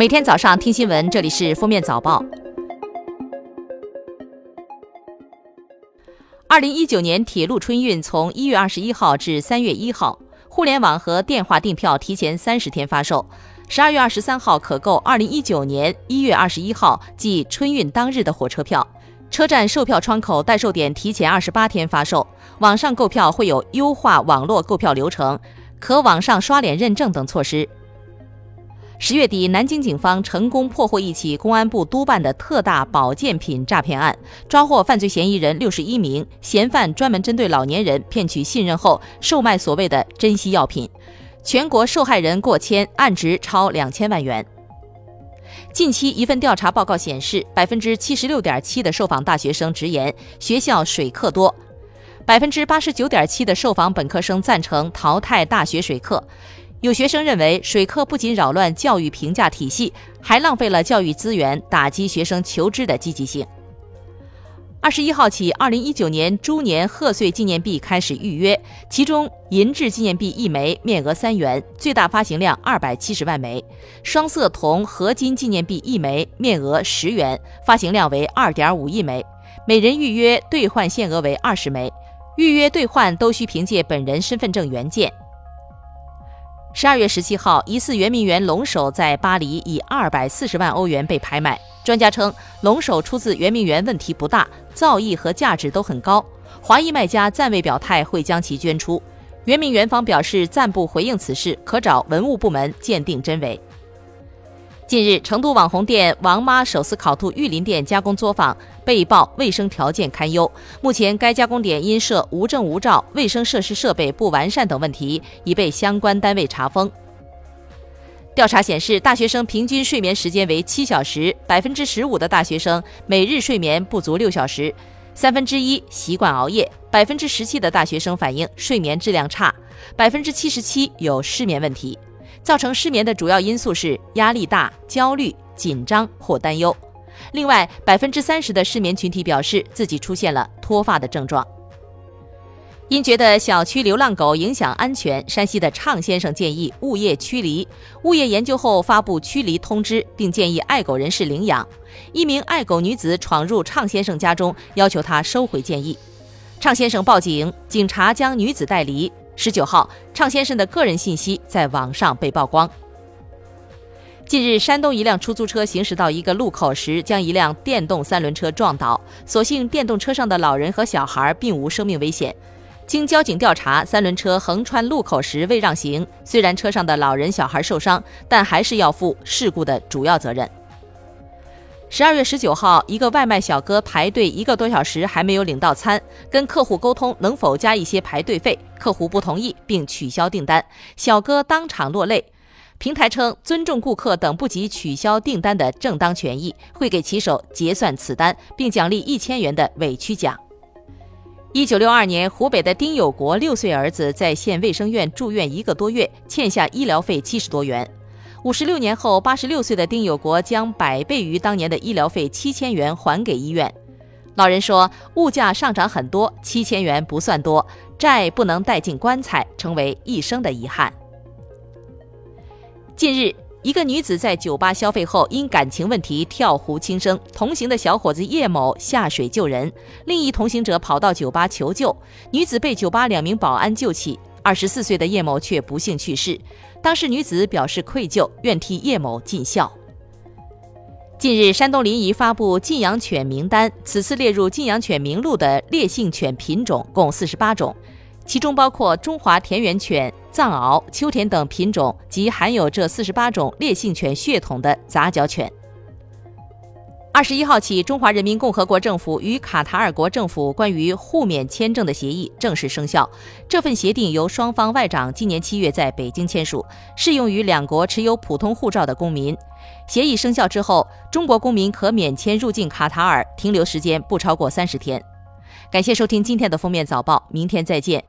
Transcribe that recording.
每天早上听新闻，这里是封面早报。二零一九年铁路春运从一月二十一号至三月一号，互联网和电话订票提前三十天发售，十二月二十三号可购二零一九年一月二十一号即春运当日的火车票。车站售票窗口代售点提前二十八天发售，网上购票会有优化网络购票流程，可网上刷脸认证等措施。十月底，南京警方成功破获一起公安部督办的特大保健品诈骗案，抓获犯罪嫌疑人六十一名。嫌犯专门针对老年人骗取信任后，售卖所谓的珍稀药品，全国受害人过千，案值超两千万元。近期一份调查报告显示，百分之七十六点七的受访大学生直言学校水课多，百分之八十九点七的受访本科生赞成淘汰大学水课。有学生认为，水课不仅扰乱教育评价体系，还浪费了教育资源，打击学生求知的积极性。二十一号起，二零一九年猪年贺岁纪念币开始预约，其中银质纪念币一枚面额三元，最大发行量二百七十万枚；双色铜合金纪念币一枚，面额十元，发行量为二点五亿枚，每人预约兑换限额为二十枚，预约兑换都需凭借本人身份证原件。十二月十七号，疑似圆明园龙首在巴黎以二百四十万欧元被拍卖。专家称，龙首出自圆明园问题不大，造诣和价值都很高。华裔卖家暂未表态会将其捐出。圆明园方表示暂不回应此事，可找文物部门鉴定真伪。近日，成都网红店王妈手撕烤兔玉林店加工作坊被曝卫生条件堪忧。目前，该加工点因涉无证无照、卫生设施设备不完善等问题，已被相关单位查封。调查显示，大学生平均睡眠时间为七小时，百分之十五的大学生每日睡眠不足六小时，三分之一习惯熬夜，百分之十七的大学生反映睡眠质量差，百分之七十七有失眠问题。造成失眠的主要因素是压力大、焦虑、紧张或担忧。另外，百分之三十的失眠群体表示自己出现了脱发的症状。因觉得小区流浪狗影响安全，山西的畅先生建议物业驱离。物业研究后发布驱离通知，并建议爱狗人士领养。一名爱狗女子闯入畅先生家中，要求他收回建议。畅先生报警，警察将女子带离。十九号，畅先生的个人信息在网上被曝光。近日，山东一辆出租车行驶到一个路口时，将一辆电动三轮车撞倒，所幸电动车上的老人和小孩并无生命危险。经交警调查，三轮车横穿路口时未让行，虽然车上的老人小孩受伤，但还是要负事故的主要责任。十二月十九号，一个外卖小哥排队一个多小时还没有领到餐，跟客户沟通能否加一些排队费，客户不同意，并取消订单，小哥当场落泪。平台称尊重顾客等不及取消订单的正当权益，会给骑手结算此单，并奖励一千元的委屈奖。一九六二年，湖北的丁有国六岁儿子在县卫生院住院一个多月，欠下医疗费七十多元。五十六年后，八十六岁的丁有国将百倍于当年的医疗费七千元还给医院。老人说：“物价上涨很多，七千元不算多，债不能带进棺材，成为一生的遗憾。”近日，一个女子在酒吧消费后，因感情问题跳湖轻生，同行的小伙子叶某下水救人，另一同行者跑到酒吧求救，女子被酒吧两名保安救起。二十四岁的叶某却不幸去世，当事女子表示愧疚，愿替叶某尽孝。近日，山东临沂发布禁养犬名单，此次列入禁养犬名录的烈性犬品种共四十八种，其中包括中华田园犬、藏獒、秋田等品种及含有这四十八种烈性犬血统的杂交犬。二十一号起，中华人民共和国政府与卡塔尔国政府关于互免签证的协议正式生效。这份协定由双方外长今年七月在北京签署，适用于两国持有普通护照的公民。协议生效之后，中国公民可免签入境卡塔尔，停留时间不超过三十天。感谢收听今天的封面早报，明天再见。